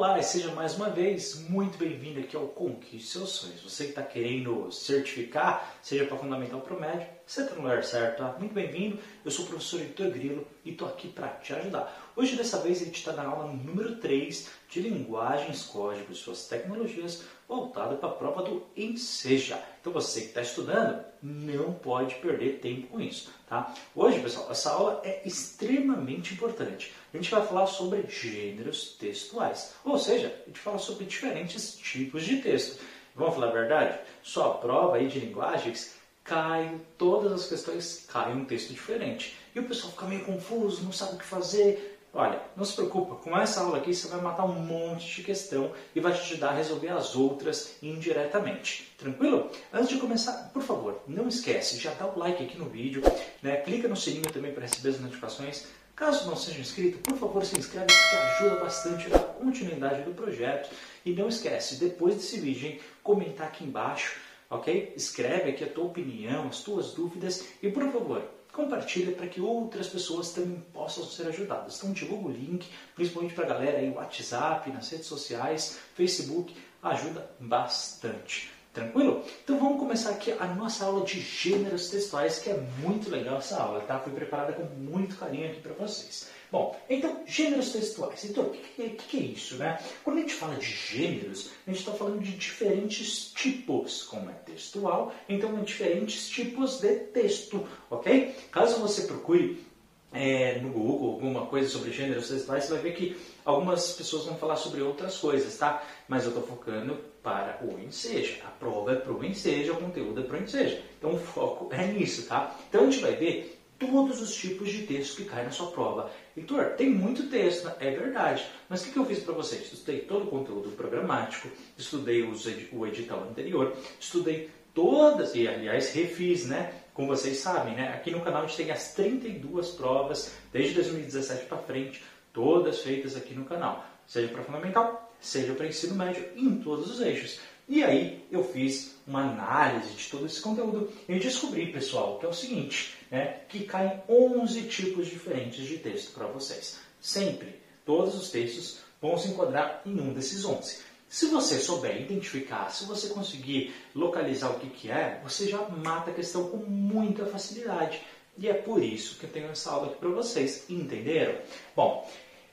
Olá e seja mais uma vez muito bem-vindo aqui ao Conquiste Seus Sonhos. Você que está querendo certificar, seja para fundamental para o médio, você está no lugar certo, tá? Muito bem-vindo. Eu sou o professor Heitor Grilo e estou aqui para te ajudar. Hoje, dessa vez, a gente está na aula número 3 de linguagens, códigos e suas tecnologias, voltada para a prova do Enseja. Então, você que está estudando, não pode perder tempo com isso, tá? Hoje, pessoal, essa aula é extremamente importante. A gente vai falar sobre gêneros textuais, ou seja, a gente fala sobre diferentes tipos de texto. Vamos falar a verdade? Sua prova aí de linguagens cai, todas as questões caem um texto diferente. E o pessoal fica meio confuso, não sabe o que fazer. Olha, não se preocupa, com essa aula aqui você vai matar um monte de questão e vai te ajudar a resolver as outras indiretamente. Tranquilo? Antes de começar, por favor, não esquece, já dá o like aqui no vídeo, né? clica no sininho também para receber as notificações. Caso não seja inscrito, por favor se inscreve porque ajuda bastante na continuidade do projeto. E não esquece, depois desse vídeo, hein, comentar aqui embaixo ok? Escreve aqui a tua opinião, as tuas dúvidas e, por favor, compartilha para que outras pessoas também possam ser ajudadas. Então, divulga o link, principalmente para a galera aí, WhatsApp, nas redes sociais, Facebook, ajuda bastante. Tranquilo? Então vamos começar aqui a nossa aula de gêneros textuais, que é muito legal essa aula, tá? Foi preparada com muito carinho aqui para vocês. Bom, então, gêneros textuais. Então, o que, que, é isso, né? Quando a gente fala de gêneros, a gente está falando de diferentes tipos, como é textual, então, é diferentes tipos de texto, ok? Caso você procure é, no Google alguma coisa sobre gêneros textuais, você vai ver que algumas pessoas vão falar sobre outras coisas, tá? Mas eu estou focando para o enseja. A prova é para o enseja, o conteúdo é para o enseja. Então o foco é nisso, tá? Então a gente vai ver todos os tipos de texto que caem na sua prova. Heitor, tem muito texto, né? é verdade. Mas o que, que eu fiz para vocês? Estudei todo o conteúdo programático, estudei o edital anterior, estudei todas, e aliás refiz, né? Como vocês sabem, né? Aqui no canal a gente tem as 32 provas, desde 2017 para frente, todas feitas aqui no canal. Seja para fundamental, seja para ensino médio, em todos os eixos. E aí eu fiz uma análise de todo esse conteúdo e descobri, pessoal, que é o seguinte, né, que caem 11 tipos diferentes de texto para vocês. Sempre, todos os textos vão se enquadrar em um desses 11. Se você souber identificar, se você conseguir localizar o que, que é, você já mata a questão com muita facilidade. E é por isso que eu tenho essa aula aqui para vocês. Entenderam? Bom,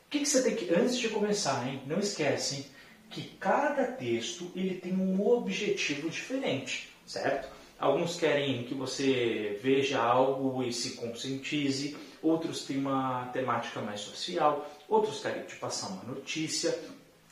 o que, que você tem que, antes de começar, hein, não esquece, hein, que cada texto ele tem um objetivo diferente, certo? Alguns querem que você veja algo e se conscientize, outros têm uma temática mais social, outros querem te passar uma notícia,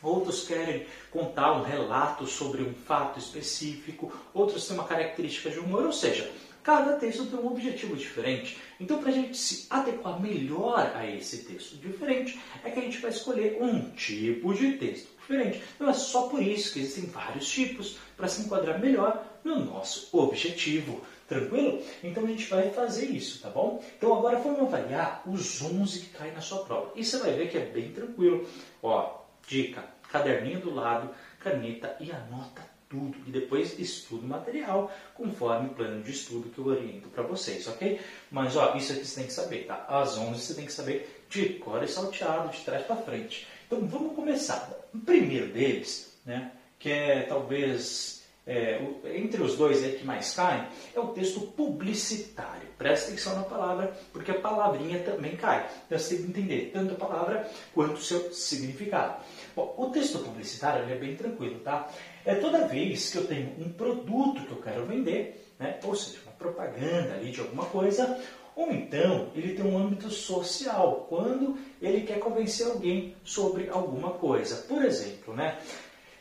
outros querem contar um relato sobre um fato específico, outros têm uma característica de humor, ou seja, cada texto tem um objetivo diferente. Então, para a gente se adequar melhor a esse texto diferente, é que a gente vai escolher um tipo de texto diferente. Não é só por isso que existem vários tipos para se enquadrar melhor no nosso objetivo. Tranquilo? Então a gente vai fazer isso, tá bom? Então agora vamos avaliar os 11 que caem na sua prova. E você vai ver que é bem tranquilo. Ó, dica, caderninho do lado, caneta e anota tudo. E depois estuda o material conforme o plano de estudo que eu oriento para vocês, ok? Mas ó, isso aqui você tem que saber, tá? As 11 você tem que saber de cor e salteado, de trás para frente. Então vamos começar. O primeiro deles, né, que é talvez é, entre os dois aí que mais caem, é o texto publicitário. Presta atenção na palavra, porque a palavrinha também cai. Então você tem que entender tanto a palavra quanto o seu significado. Bom, o texto publicitário é bem tranquilo, tá? É toda vez que eu tenho um produto que eu quero vender, né, ou seja, uma propaganda ali de alguma coisa, ou então, ele tem um âmbito social, quando ele quer convencer alguém sobre alguma coisa. Por exemplo, né?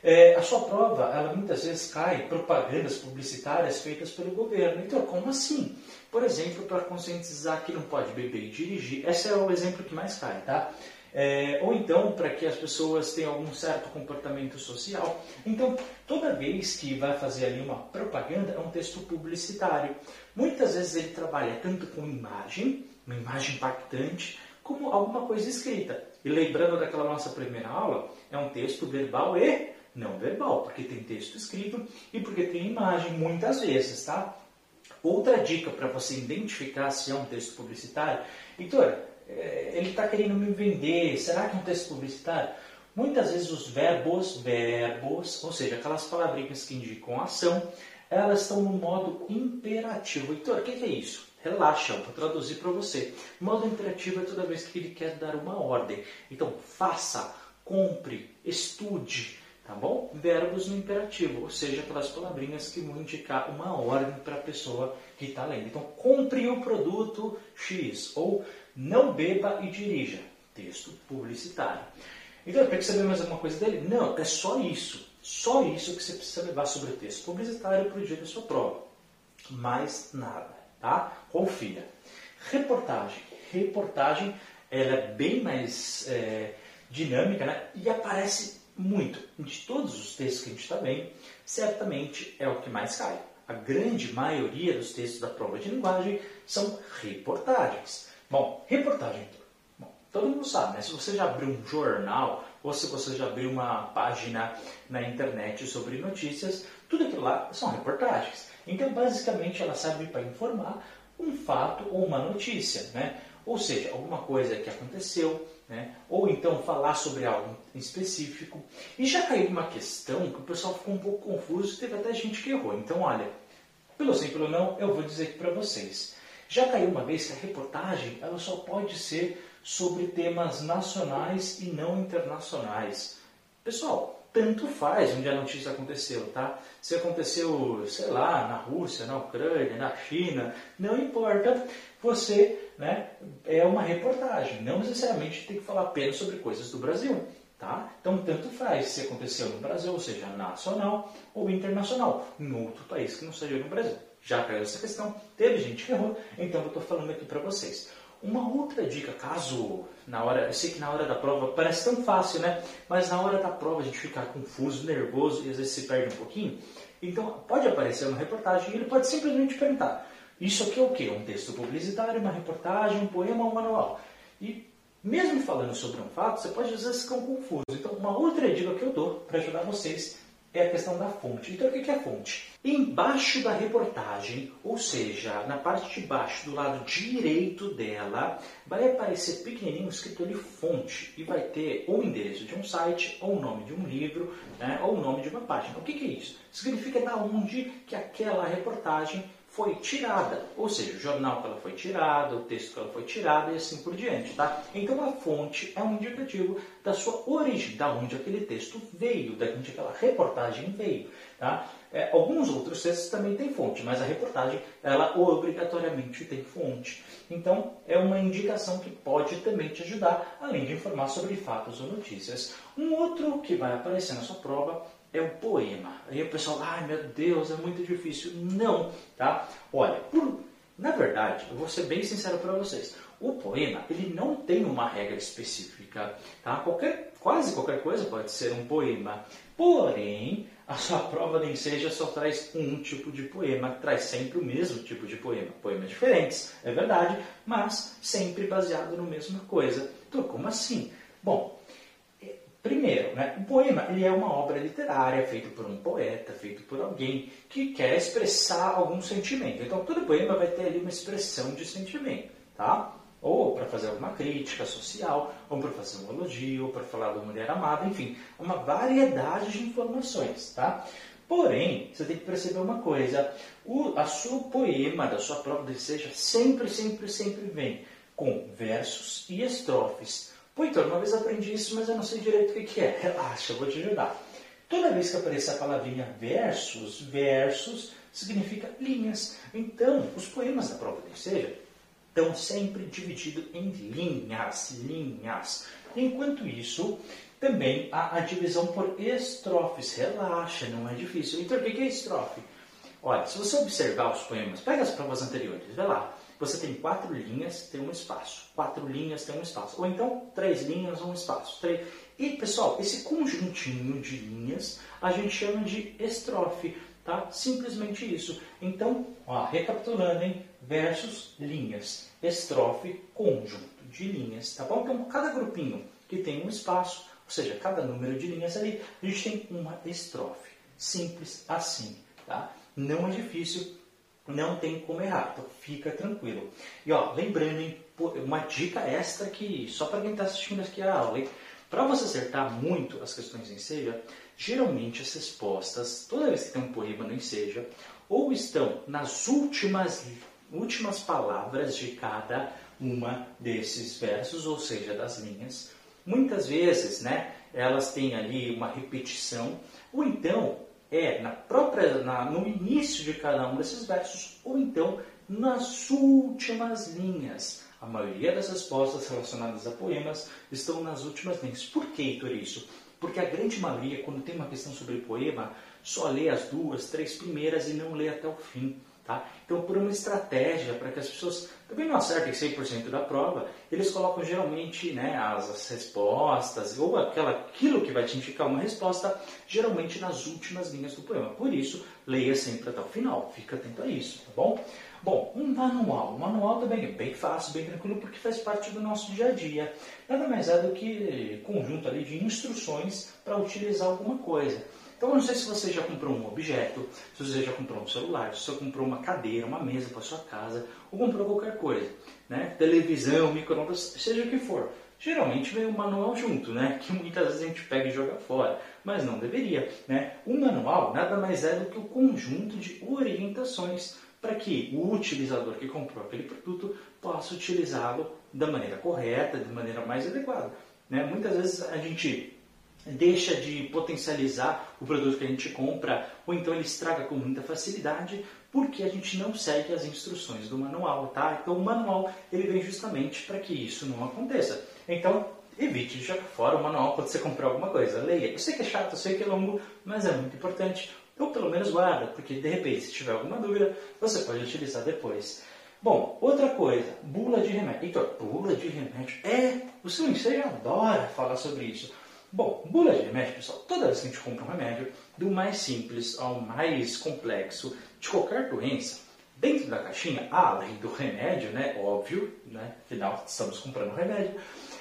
É, a sua prova, ela muitas vezes cai propagandas publicitárias feitas pelo governo. Então, como assim? Por exemplo, para conscientizar que não pode beber e dirigir. Esse é o exemplo que mais cai, tá? É, ou então para que as pessoas tenham algum certo comportamento social. Então, toda vez que vai fazer ali uma propaganda, é um texto publicitário. Muitas vezes ele trabalha tanto com imagem, uma imagem impactante, como alguma coisa escrita. E lembrando daquela nossa primeira aula, é um texto verbal e não verbal, porque tem texto escrito e porque tem imagem muitas vezes, tá? Outra dica para você identificar se é um texto publicitário, Heitor, ele está querendo me vender, será que é um texto publicitário? muitas vezes os verbos, verbos, ou seja, aquelas palavrinhas que indicam ação, elas estão no modo imperativo. Heitor, o que é isso? Relaxa, vou traduzir para você. Modo imperativo é toda vez que ele quer dar uma ordem. Então, faça, compre, estude, tá bom? Verbos no imperativo, ou seja, aquelas palavrinhas que vão indicar uma ordem para a pessoa que está lendo. Então, compre o produto X ou não beba e dirija. Texto publicitário. Então, quer saber mais alguma coisa dele? Não, é só isso. Só isso que você precisa levar sobre o texto publicitário para o dia da sua prova. Mais nada, tá? Confia. Reportagem. Reportagem, ela é bem mais é, dinâmica, né? E aparece muito. De todos os textos que a gente está vendo, certamente é o que mais cai. A grande maioria dos textos da prova de linguagem são reportagens. Bom, reportagem. Bom, todo mundo sabe, né? Se você já abriu um jornal ou se você já abriu uma página na internet sobre notícias, tudo aquilo lá são reportagens. Então, basicamente, ela serve para informar um fato ou uma notícia, né? Ou seja, alguma coisa que aconteceu, né? ou então falar sobre algo específico. E já caiu uma questão que o pessoal ficou um pouco confuso e teve até gente que errou. Então, olha, pelo sim, pelo não, eu vou dizer aqui para vocês. Já caiu uma vez que a reportagem ela só pode ser sobre temas nacionais e não internacionais. Pessoal, tanto faz onde a notícia aconteceu, tá? Se aconteceu, sei lá, na Rússia, na Ucrânia, na China, não importa, você né, é uma reportagem. Não necessariamente tem que falar apenas sobre coisas do Brasil. Tá? Então, tanto faz se aconteceu no Brasil, ou seja, nacional ou internacional, em outro país que não seja no Brasil. Já caiu essa questão, teve gente que errou, então eu estou falando aqui para vocês. Uma outra dica, caso na hora, eu sei que na hora da prova parece tão fácil, né? Mas na hora da prova a gente fica confuso, nervoso e às vezes se perde um pouquinho. Então pode aparecer uma reportagem e ele pode simplesmente perguntar: Isso aqui é o quê? Um texto publicitário, uma reportagem, um poema um manual? E mesmo falando sobre um fato, você pode às vezes ficar confuso. Então, uma outra dica que eu dou para ajudar vocês é a questão da fonte. Então, o que é a fonte? Embaixo da reportagem, ou seja, na parte de baixo, do lado direito dela, vai aparecer pequenininho escrito ali fonte e vai ter ou o endereço de um site, ou o nome de um livro, né, ou o nome de uma página. O que é isso? Significa da onde que aquela reportagem foi tirada, ou seja, o jornal que ela foi tirada, o texto que ela foi tirada e assim por diante, tá? Então a fonte é um indicativo da sua origem, da onde aquele texto veio, da onde aquela reportagem veio, tá? É, alguns outros textos também têm fonte, mas a reportagem, ela obrigatoriamente tem fonte. Então, é uma indicação que pode também te ajudar, além de informar sobre fatos ou notícias. Um outro que vai aparecer na sua prova é um poema. Aí o pessoal, ai meu Deus, é muito difícil. Não, tá? Olha, por, na verdade, eu vou ser bem sincero para vocês. O poema, ele não tem uma regra específica, tá? Qualquer, quase qualquer coisa pode ser um poema. Porém, a sua prova nem seja só traz um tipo de poema, traz sempre o mesmo tipo de poema. Poemas diferentes, é verdade, mas sempre baseado na mesma coisa. Então, como assim? Bom, Primeiro, né, o poema ele é uma obra literária feita por um poeta, feito por alguém que quer expressar algum sentimento. Então, todo poema vai ter ali uma expressão de sentimento, tá? Ou para fazer alguma crítica social, ou para fazer um elogio, ou para falar da mulher amada, enfim, uma variedade de informações, tá? Porém, você tem que perceber uma coisa: o a seu poema, da sua prova de seja, sempre, sempre, sempre vem com versos e estrofes Pô, então, uma vez aprendi isso, mas eu não sei direito o que, é. Relaxa, eu vou te ajudar. Toda vez que aparecer a palavrinha versos, versos significa linhas. Então, os poemas da prova de seja estão sempre divididos em linhas, linhas. Enquanto isso, também há a divisão por estrofes. Relaxa, não é difícil. Então, o que é estrofe? Olha, se você observar os poemas, pega as provas anteriores, vê lá. Você tem quatro linhas, tem um espaço. Quatro linhas, tem um espaço. Ou então, três linhas, um espaço. Três... E, pessoal, esse conjuntinho de linhas a gente chama de estrofe. Tá? Simplesmente isso. Então, ó, recapitulando, hein? Versos, linhas. Estrofe, conjunto de linhas. Tá bom? Então, cada grupinho que tem um espaço, ou seja, cada número de linhas ali, a gente tem uma estrofe. Simples assim. Tá? Não é difícil não tem como errar, então fica tranquilo. E ó, lembrando, uma dica extra que só para quem está assistindo aqui a aula? Para você acertar muito as questões em seja, geralmente as respostas, toda vez que tem um poema no enseja, ou estão nas últimas, últimas palavras de cada uma desses versos, ou seja, das linhas. Muitas vezes, né, elas têm ali uma repetição, ou então é na própria, na, no início de cada um desses versos, ou então nas últimas linhas. A maioria das respostas relacionadas a poemas estão nas últimas linhas. Por que, Heitor, isso? Porque a grande maioria, quando tem uma questão sobre poema, só lê as duas, três primeiras e não lê até o fim. Tá? Então, por uma estratégia para que as pessoas também não acertem 100% da prova, eles colocam geralmente né, as, as, respostas ou aquela, aquilo que vai te indicar uma resposta, geralmente nas últimas linhas do poema. Por isso, leia sempre até o final, fica atento a isso, tá bom? Bom, um manual. Um manual também é bem fácil, bem tranquilo, porque faz parte do nosso dia a dia. Nada mais é do que conjunto ali de instruções para utilizar alguma coisa. Então, eu não sei se você já comprou um objeto, se você já comprou um celular, se você comprou uma cadeira, uma mesa para sua casa, ou comprou qualquer coisa, né? Televisão, microondas, seja o que for. Geralmente vem um manual junto, né? Que muitas vezes a gente pega e joga fora, mas não deveria, né? O manual nada mais é do que o conjunto de orientações para que o utilizador que comprou aquele produto possa utilizá-lo da maneira correta, de maneira mais adequada. Né? Muitas vezes a gente deixa de potencializar o produto que a gente compra, ou então ele estraga com muita facilidade, porque a gente não segue as instruções do manual, tá? Então o manual ele vem justamente para que isso não aconteça. Então evite de jogar fora o manual quando você comprar alguma coisa. Leia. Eu sei que é chato, eu sei que é longo, mas é muito importante ou pelo menos guarda, porque de repente, se tiver alguma dúvida, você pode utilizar depois. Bom, outra coisa, bula de remédio. Heitor, bula de remédio. É, o seu ensejo adora falar sobre isso. Bom, bula de remédio, pessoal, toda vez que a gente compra um remédio, do mais simples ao mais complexo de qualquer doença, dentro da caixinha, além do remédio, né, óbvio, né, afinal estamos comprando remédio,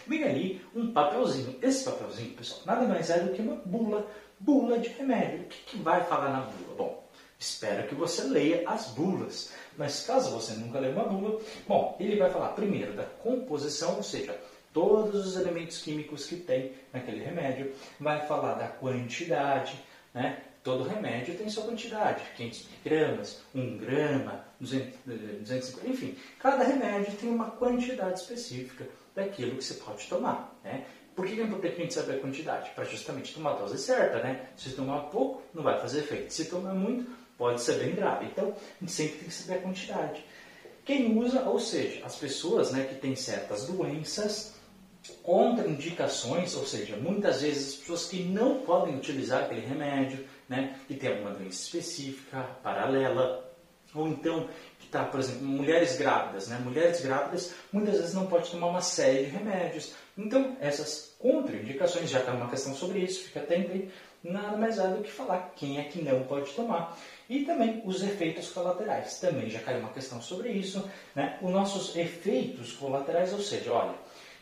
vem ali um papelzinho. Esse papelzinho, pessoal, nada mais é do que uma bula bula de remédio. O que, que vai falar na bula? Bom, espero que você leia as bulas. Mas caso você nunca leia uma bula, bom, ele vai falar primeiro da composição, ou seja, todos os elementos químicos que tem naquele remédio, vai falar da quantidade, né? Todo remédio tem sua quantidade, 500 gramas, 1 grama, 200, 250, enfim, cada remédio tem uma quantidade específica daquilo que você pode tomar, né? Por que é importante a gente saber a quantidade? Para justamente tomar a dose certa, né? Se tomar pouco, não vai fazer efeito. Se tomar muito, pode ser bem grave. Então, a gente sempre tem que saber a quantidade. Quem usa, ou seja, as pessoas né, que têm certas doenças, contraindicações, ou seja, muitas vezes as pessoas que não podem utilizar aquele remédio, né, que tem alguma doença específica, paralela, ou então que está, por exemplo, mulheres grávidas, né? Mulheres grávidas muitas vezes não podem tomar uma série de remédios. Então, essas contraindicações, já está uma questão sobre isso, fica atento aí, nada mais é do que falar quem é que não pode tomar. E também os efeitos colaterais, também já caiu uma questão sobre isso, né? Os nossos efeitos colaterais, ou seja, olha,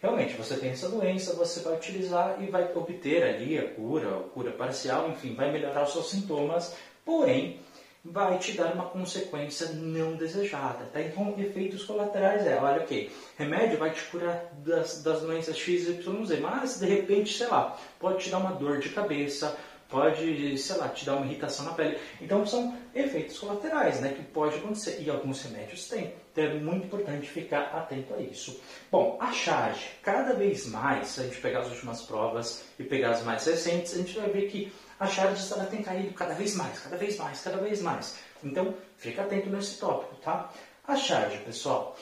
realmente você tem essa doença, você vai utilizar e vai obter ali a cura, a cura parcial, enfim, vai melhorar os seus sintomas, porém, vai te dar uma consequência não desejada. Tá? Então, efeitos colaterais é, olha, ok, remédio vai te curar das, das doenças X, Y, Z, mas de repente, sei lá, pode te dar uma dor de cabeça, pode, sei lá, te dar uma irritação na pele. Então, são efeitos colaterais, né, que pode acontecer, e alguns remédios têm. Então, é muito importante ficar atento a isso. Bom, a charge, cada vez mais, se a gente pegar as últimas provas e pegar as mais recentes, a gente vai ver que a charge ela tem caído cada vez mais, cada vez mais, cada vez mais. Então, fica atento nesse tópico, tá? A charge, pessoal.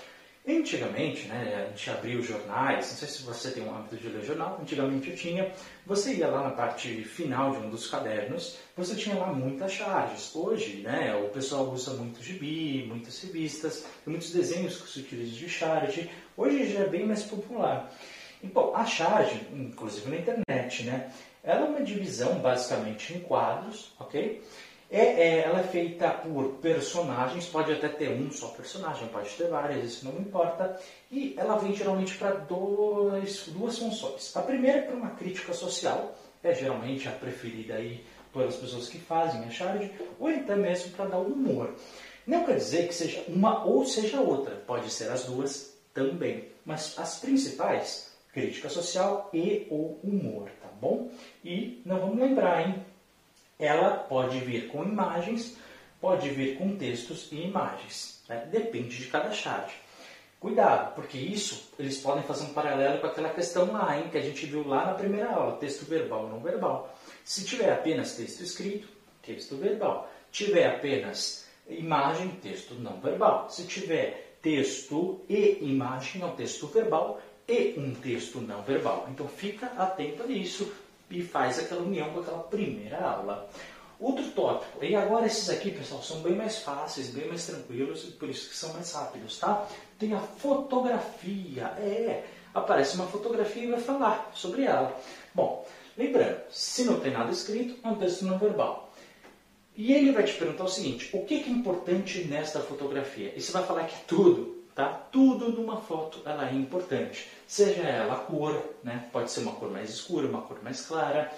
Antigamente, né, a gente abria os jornais, não sei se você tem o hábito de ler jornal, antigamente eu tinha, você ia lá na parte final de um dos cadernos, você tinha lá muitas charges. Hoje, né, o pessoal usa muito gibi, muitas revistas, muitos desenhos que se utilizam de charge, hoje já é bem mais popular. E, bom, a charge, inclusive na internet, né, ela é uma divisão basicamente em quadros, ok? É, é, ela é feita por personagens, pode até ter um só personagem, pode ter várias, isso não importa. E ela vem geralmente para duas funções. A primeira é para uma crítica social, é geralmente a preferida aí pelas pessoas que fazem a charge, ou até mesmo para dar humor. Não quer dizer que seja uma ou seja outra, pode ser as duas também. Mas as principais crítica social e o humor, tá bom? E não vamos lembrar, hein? Ela pode vir com imagens, pode vir com textos e imagens, né? depende de cada chave. Cuidado, porque isso eles podem fazer um paralelo com aquela questão lá, hein, que a gente viu lá na primeira aula, texto verbal ou não verbal. Se tiver apenas texto escrito, texto verbal. Tiver apenas imagem, texto não verbal. Se tiver texto e imagem, é um texto verbal e um texto não verbal. Então fica atento a isso e faz aquela união com aquela primeira aula. Outro tópico, e agora esses aqui, pessoal, são bem mais fáceis, bem mais tranquilos, e por isso que são mais rápidos, tá? Tem a fotografia, é, aparece uma fotografia e vai falar sobre ela. Bom, lembrando, se não tem nada escrito, é um texto não verbal. E ele vai te perguntar o seguinte, o que é importante nesta fotografia? E você vai falar que é tudo, tá? Tudo numa foto ela é importante. Seja ela a cor, né? pode ser uma cor mais escura, uma cor mais clara,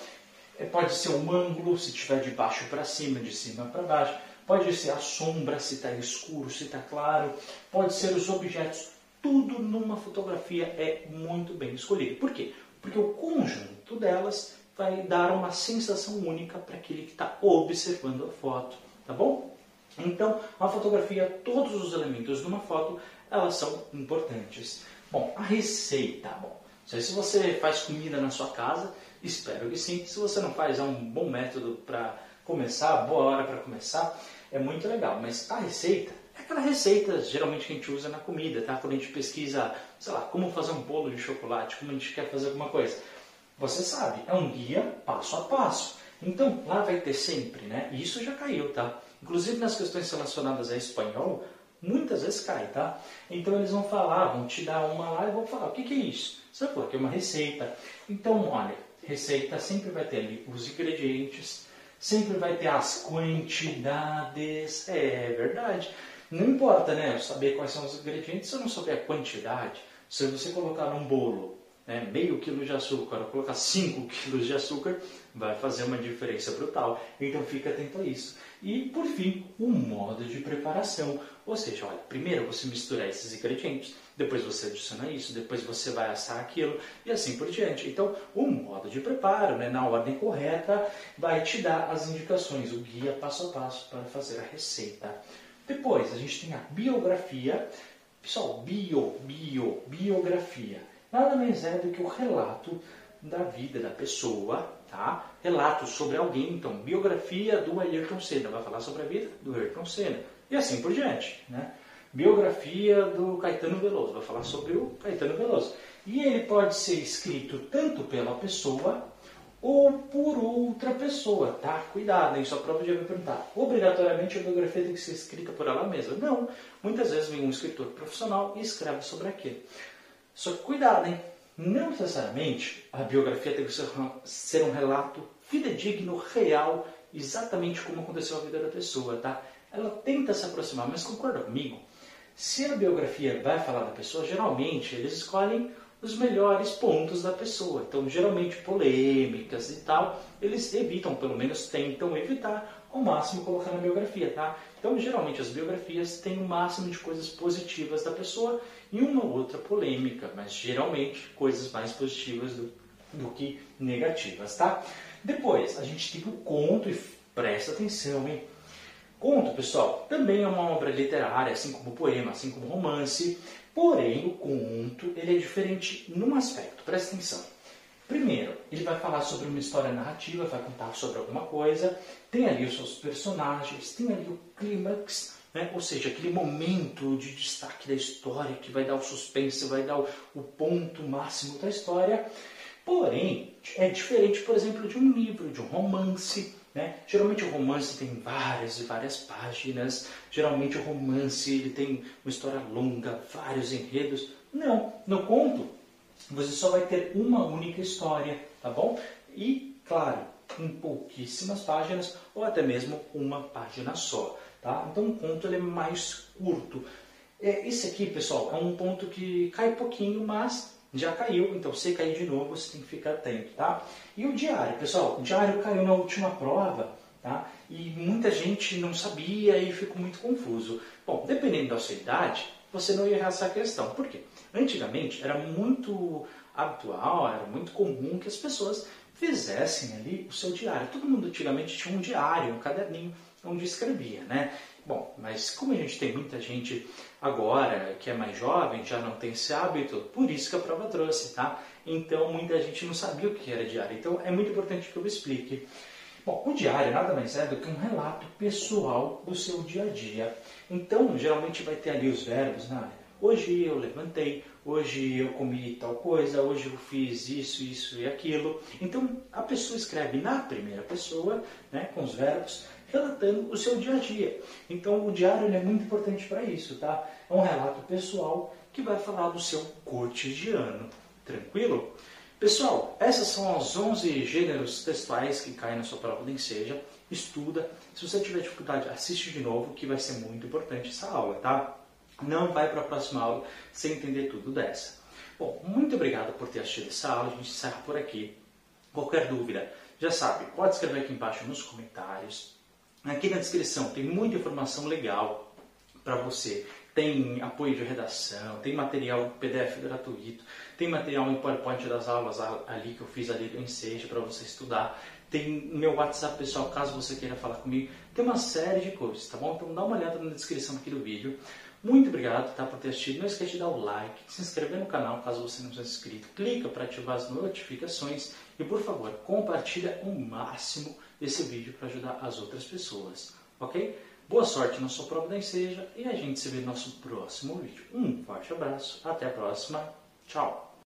é, pode ser um ângulo, se estiver de baixo para cima, de cima para baixo. Pode ser a sombra, se está escuro, se está claro. Pode ser os objetos. Tudo numa fotografia é muito bem escolhido. Por quê? Porque o conjunto delas vai dar uma sensação única para aquele que está observando a foto. Tá bom? Então, a fotografia, todos os elementos de uma foto, elas são importantes. Bom, a receita. Bom, não sei se você faz comida na sua casa, espero que sim. Se você não faz, é um bom método para começar, boa hora para começar, é muito legal. Mas a receita é aquela receita geralmente que a gente usa na comida, tá? Quando a gente pesquisa, sei lá, como fazer um bolo de chocolate, como a gente quer fazer alguma coisa. Você sabe, é um guia passo a passo. Então, lá vai ter sempre, né? E isso já caiu, tá? Inclusive nas questões relacionadas a espanhol, muitas vezes cai, tá? Então eles vão falar, vão te dar uma lá e vão falar, o que, que é isso? Você vai que é uma receita. Então, olha, receita sempre vai ter ali os ingredientes, sempre vai ter as quantidades. É, é verdade. Não importa, né? Saber quais são os ingredientes se eu não souber a quantidade. Se você colocar num bolo né, meio quilo de açúcar, ou colocar 5 quilos de açúcar, vai fazer uma diferença brutal. Então fica atento a isso. E por fim, o modo de preparação. Ou seja, olha, primeiro você mistura esses ingredientes, depois você adiciona isso, depois você vai assar aquilo e assim por diante. Então, o modo de preparo, né, na ordem correta, vai te dar as indicações, o guia passo a passo para fazer a receita. Depois, a gente tem a biografia. Pessoal, bio, bio, biografia. Nada mais é do que o relato da vida da pessoa, tá? Relatos sobre alguém, então, biografia do Ayrton Senna, vai falar sobre a vida do Ayrton Senna, e assim por diante, né? Biografia do Caetano Veloso, vai falar sobre o Caetano Veloso. E ele pode ser escrito tanto pela pessoa ou por outra pessoa, tá? Cuidado, hein? Só prova de vai perguntar. Obrigatoriamente a biografia tem que ser escrita por ela mesma. Não. Muitas vezes vem um escritor profissional e escreve sobre aquilo. Só que cuidado, hein? Não necessariamente a biografia tem que ser um relato fidedigno, real, exatamente como aconteceu a vida da pessoa, tá? Ela tenta se aproximar, mas concorda comigo? Se a biografia vai falar da pessoa, geralmente eles escolhem os melhores pontos da pessoa. Então, geralmente polêmicas e tal, eles evitam, pelo menos tentam evitar ao máximo colocar na biografia, tá? Então, geralmente as biografias têm o máximo de coisas positivas da pessoa e uma outra polêmica, mas geralmente coisas mais positivas do, do que negativas, tá? Depois, a gente tem o conto e presta atenção, hein? Conto, pessoal, também é uma obra literária, assim como poema, assim como romance, porém o conto ele é diferente num aspecto, presta atenção. Primeiro, ele vai falar sobre uma história narrativa, vai contar sobre alguma coisa, tem ali os seus personagens, tem ali o clímax, né? ou seja, aquele momento de destaque da história que vai dar o suspense, vai dar o, o ponto máximo da história. Porém, é diferente, por exemplo, de um livro, de um romance. Né? Geralmente o romance tem várias e várias páginas. Geralmente o romance ele tem uma história longa, vários enredos. Não, no conto você só vai ter uma única história, tá bom? E, claro, em pouquíssimas páginas ou até mesmo uma página só. Tá? Então o conto ele é mais curto. É, esse aqui, pessoal, é um ponto que cai pouquinho, mas já caiu, então se cair de novo você tem que ficar atento. Tá? E o diário, pessoal, o diário caiu na última prova tá? e muita gente não sabia e ficou muito confuso. Bom, dependendo da sua idade, você não ia errar essa questão. Por quê? Antigamente era muito habitual, era muito comum que as pessoas fizessem ali o seu diário. Todo mundo antigamente tinha um diário, um caderninho onde escrevia, né? Bom, mas como a gente tem muita gente agora que é mais jovem, já não tem esse hábito, por isso que a prova trouxe, tá? Então muita gente não sabia o que era diário. Então é muito importante que eu explique. Bom, o diário nada mais é do que um relato pessoal do seu dia a dia. Então, geralmente vai ter ali os verbos, né? Hoje eu levantei, hoje eu comi tal coisa, hoje eu fiz isso, isso e aquilo. Então a pessoa escreve na primeira pessoa, né, com os verbos, relatando o seu dia a dia. Então o diário é muito importante para isso, tá? É um relato pessoal que vai falar do seu cotidiano. Tranquilo? Pessoal, essas são as 11 gêneros textuais que caem na sua prova do Enseja. Estuda. Se você tiver dificuldade, assiste de novo, que vai ser muito importante essa aula, tá? Não vai para a próxima aula sem entender tudo dessa. Bom, muito obrigado por ter assistido essa aula. A gente encerra por aqui. Qualquer dúvida, já sabe, pode escrever aqui embaixo nos comentários. Aqui na descrição tem muita informação legal para você. Tem apoio de redação, tem material PDF gratuito, tem material em PowerPoint das aulas ali que eu fiz ali do Enseja para você estudar. Tem meu WhatsApp pessoal, caso você queira falar comigo. Tem uma série de coisas, tá bom? Então dá uma olhada na descrição aqui do vídeo. Muito obrigado tá, por ter assistido. Não esqueça de dar o like, se inscrever no canal caso você não seja inscrito. Clica para ativar as notificações e, por favor, compartilha o máximo esse vídeo para ajudar as outras pessoas. Ok? Boa sorte na sua prova da Enseja e a gente se vê no nosso próximo vídeo. Um forte abraço, até a próxima. Tchau!